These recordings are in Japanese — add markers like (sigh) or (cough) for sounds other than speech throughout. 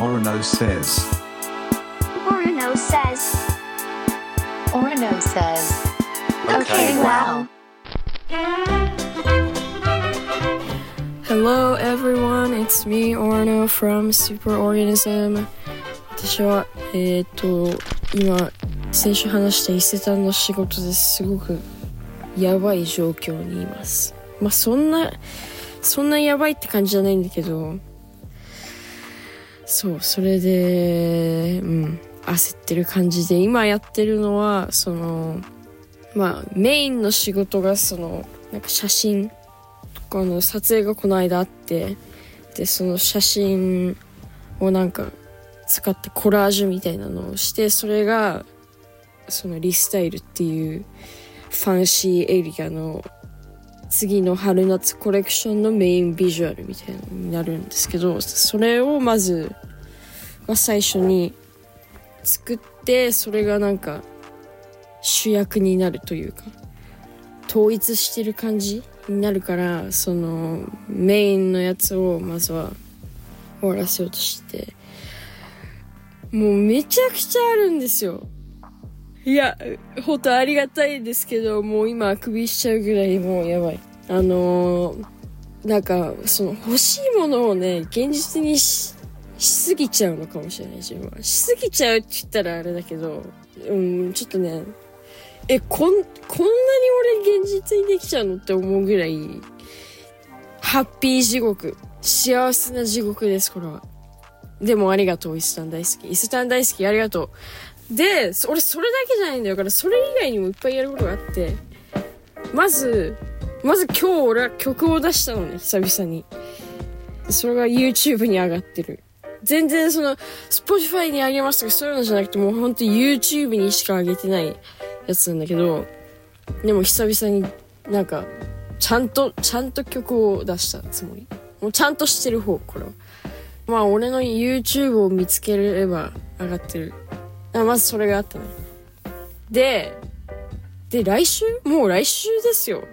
Orono says. Orono says. Orno says. Okay, wow. Hello everyone, it's me Orno from Superorganism 私はえっ、と今先週話した伊勢丹の仕事ですごくやばい状況にいますまあそんなそんなやばいって感じじゃないんだけどそうそれでうん焦ってる感じで今やってるのはそのまあメインの仕事がそのなんか写真とかの撮影がこの間あってでその写真をなんか使ったコラージュみたいなのをしてそれがそのリスタイルっていうファンシーエリアの次の春夏コレクションのメインビジュアルみたいなのになるんですけどそれをまず、ま、最初に作ってそれがなんか主役になるというか統一してる感じになるからそのメインのやつをまずは終わらせようとして。もうめちゃくちゃあるんですよ。いや本当ありがたいですけどもう今あくびしちゃうぐらいもうやばい。あのー、なんかその欲しいものをね現実にししすぎちゃうのかもしれない自分はしすぎちゃうって言ったらあれだけどうんちょっとねえ、こん、こんなに俺現実にできちゃうのって思うぐらい、ハッピー地獄。幸せな地獄です、これは。でもありがとう、イスタン大好き。イスタン大好き、ありがとう。で、俺それだけじゃないんだよ。からそれ以外にもいっぱいやることがあって。まず、まず今日俺は曲を出したのね、久々に。それが YouTube に上がってる。全然その、Spotify に上げますとかそういうのじゃなくてもうほんと YouTube にしか上げてないやつなんだけど、でも久々になんか、ちゃんと、ちゃんと曲を出したつもり。もうちゃんとしてる方、これは。まあ俺の YouTube を見つければ上がってる。あまずそれがあったね。で、で、来週？もう来週ですよ。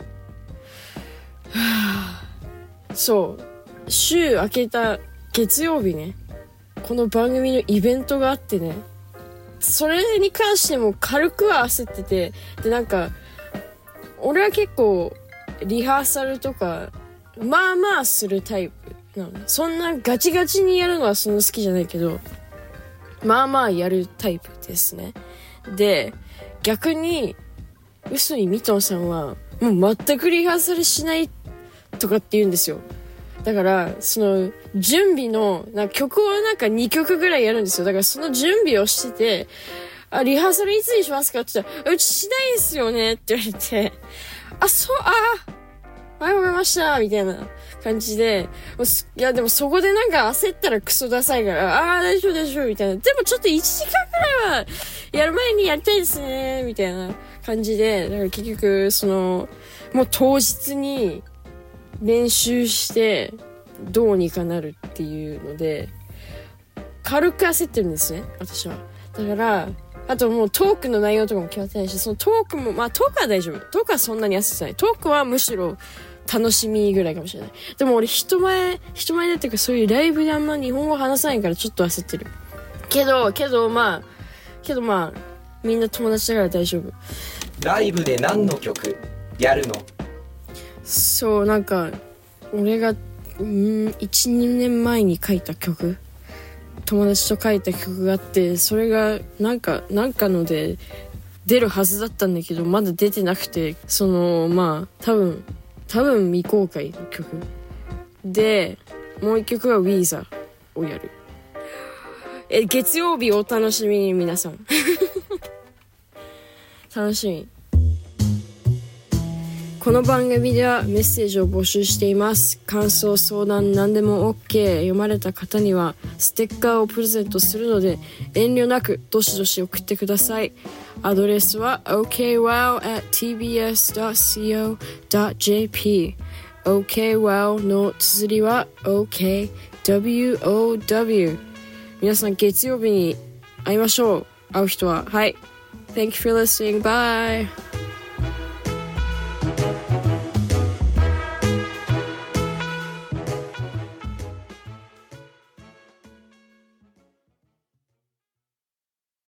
は (sighs) ぁそう。週明けた月曜日ね。この番組のイベントがあってね。それに関しても軽くは焦ってて、で、なんか、俺は結構、リハーサルとか、まあまあするタイプなの。そんなガチガチにやるのはそんな好きじゃないけど、まあまあやるタイプですね。で、逆に、嘘にミトンさんは、もう全くリハーサルしないとかって言うんですよ。だから、その、準備の、な曲をなんか2曲ぐらいやるんですよ。だからその準備をしてて、あ、リハーサルいつにしますかって言ったら、うちしないんすよねって言われて、あ、そう、あ、はい、わかりました、みたいな感じで、いや、でもそこでなんか焦ったらクソダサいから、ああ、大丈夫大丈夫、みたいな。でもちょっと1時間くらいは、やる前にやりたいですね、みたいな感じで、だから結局、その、もう当日に練習して、どうにかなるっていうので、軽く焦ってるんですね、私は。だから、あともうトークの内容とかも決まってないし、そのトークも、まあトークは大丈夫。トークはそんなに焦ってない。トークはむしろ楽しみぐらいかもしれない。でも俺人前、人前でっていうかそういうライブであんま日本語話さないからちょっと焦ってる。けど、けどまあ、けどまあ、みんな友達だから大丈夫。ライブで何の曲やるの？そう、なんか、俺が、うん、1、2年前に書いた曲、友達と書いた曲があって、それが、なんか、なんかので、出るはずだったんだけど、まだ出てなくて、その、まあ、多分、多分未公開の曲。で、もう一曲は Weezer をやる。え、月曜日お楽しみに皆さん。(laughs) 楽しみ。この番組ではメッセージを募集しています。感想、相談、何でも OK。読まれた方にはステッカーをプレゼントするので遠慮なくどしどし送ってください。アドレスは okwow.tbs.co.jp okwow の綴りは okwow 皆さん月曜日に会いましょう。会う人は。はい。Thank you for listening. Bye.